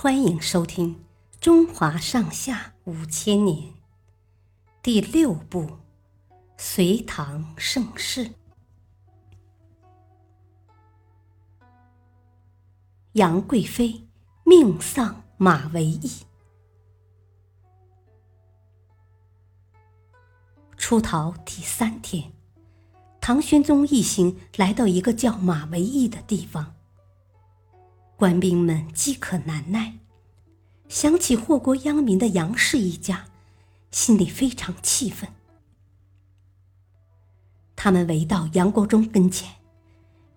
欢迎收听《中华上下五千年》第六部《隋唐盛世》。杨贵妃命丧马嵬驿。出逃第三天，唐玄宗一行来到一个叫马嵬驿的地方。官兵们饥渴难耐，想起祸国殃民的杨氏一家，心里非常气愤。他们围到杨国忠跟前，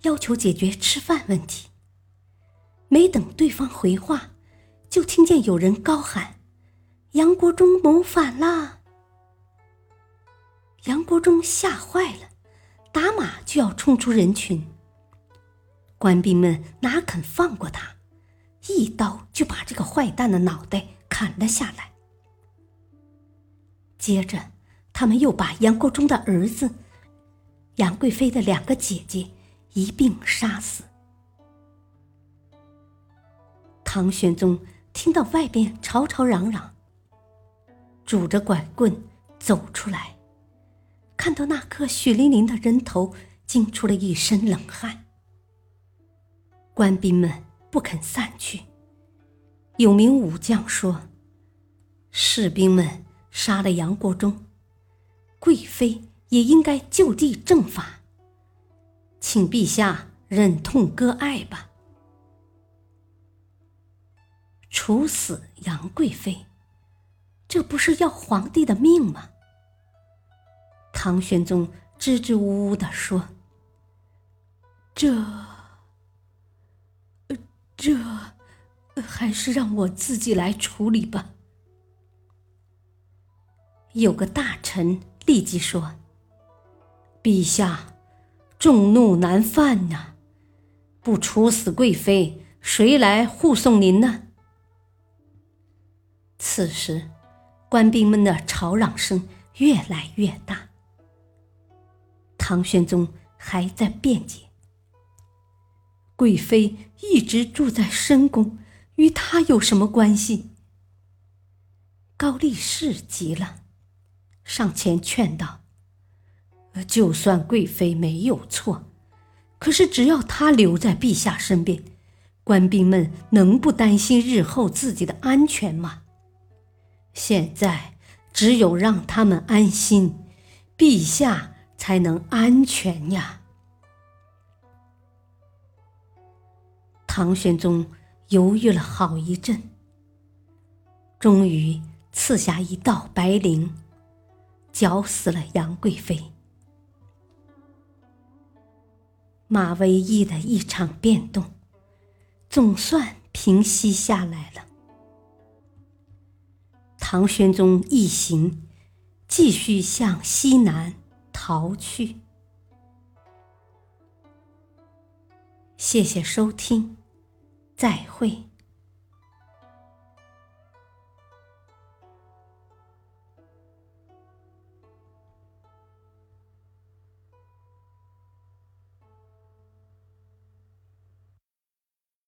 要求解决吃饭问题。没等对方回话，就听见有人高喊：“杨国忠谋反啦！”杨国忠吓坏了，打马就要冲出人群。官兵们哪肯放过他，一刀就把这个坏蛋的脑袋砍了下来。接着，他们又把杨国忠的儿子、杨贵妃的两个姐姐一并杀死。唐玄宗听到外边吵吵嚷嚷，拄着拐棍走出来，看到那颗血淋淋的人头，惊出了一身冷汗。官兵们不肯散去。有名武将说：“士兵们杀了杨国忠，贵妃也应该就地正法，请陛下忍痛割爱吧。”处死杨贵妃，这不是要皇帝的命吗？唐玄宗支支吾吾的说：“这……”这，还是让我自己来处理吧。有个大臣立即说：“陛下，众怒难犯呐，不处死贵妃，谁来护送您呢？”此时，官兵们的吵嚷声越来越大。唐玄宗还在辩解。贵妃一直住在深宫，与他有什么关系？高力士急了，上前劝道：“就算贵妃没有错，可是只要她留在陛下身边，官兵们能不担心日后自己的安全吗？现在只有让他们安心，陛下才能安全呀。”唐玄宗犹豫了好一阵，终于赐下一道白绫，绞死了杨贵妃。马嵬驿的一场变动，总算平息下来了。唐玄宗一行继续向西南逃去。谢谢收听。再会。